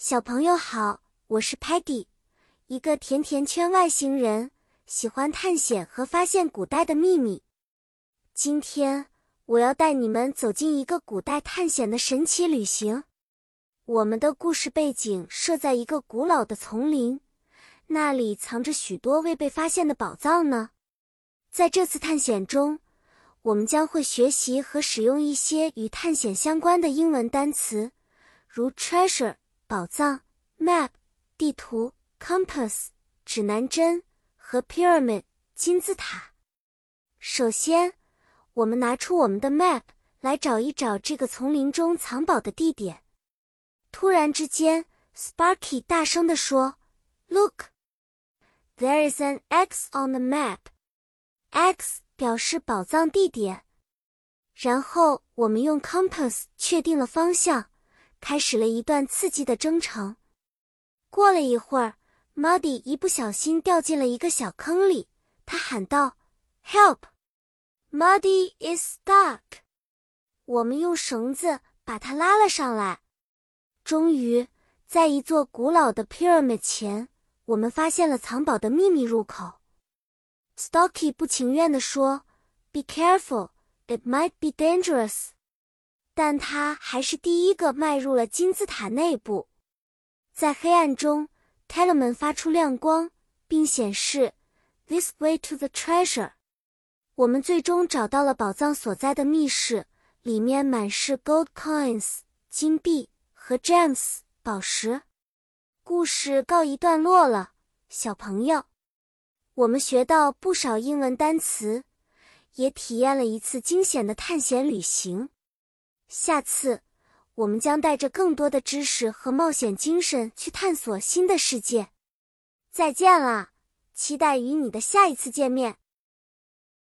小朋友好，我是 Patty，一个甜甜圈外星人，喜欢探险和发现古代的秘密。今天我要带你们走进一个古代探险的神奇旅行。我们的故事背景设在一个古老的丛林，那里藏着许多未被发现的宝藏呢。在这次探险中，我们将会学习和使用一些与探险相关的英文单词，如 treasure。宝藏，map，地图，compass，指南针和 pyramid，金字塔。首先，我们拿出我们的 map 来找一找这个丛林中藏宝的地点。突然之间，Sparky 大声地说：“Look, there is an X on the map。X 表示宝藏地点。”然后我们用 compass 确定了方向。开始了一段刺激的征程。过了一会儿，Muddy 一不小心掉进了一个小坑里，他喊道：“Help! Muddy is stuck！” 我们用绳子把他拉了上来。终于，在一座古老的 pyramid 前，我们发现了藏宝的秘密入口。Stocky 不情愿地说：“Be careful! It might be dangerous.” 但他还是第一个迈入了金字塔内部，在黑暗中 t e l e m a n 发出亮光，并显示 “This way to the treasure”。我们最终找到了宝藏所在的密室，里面满是 gold coins 金币和 gems 宝石。故事告一段落了，小朋友，我们学到不少英文单词，也体验了一次惊险的探险旅行。下次，我们将带着更多的知识和冒险精神去探索新的世界。再见了，期待与你的下一次见面。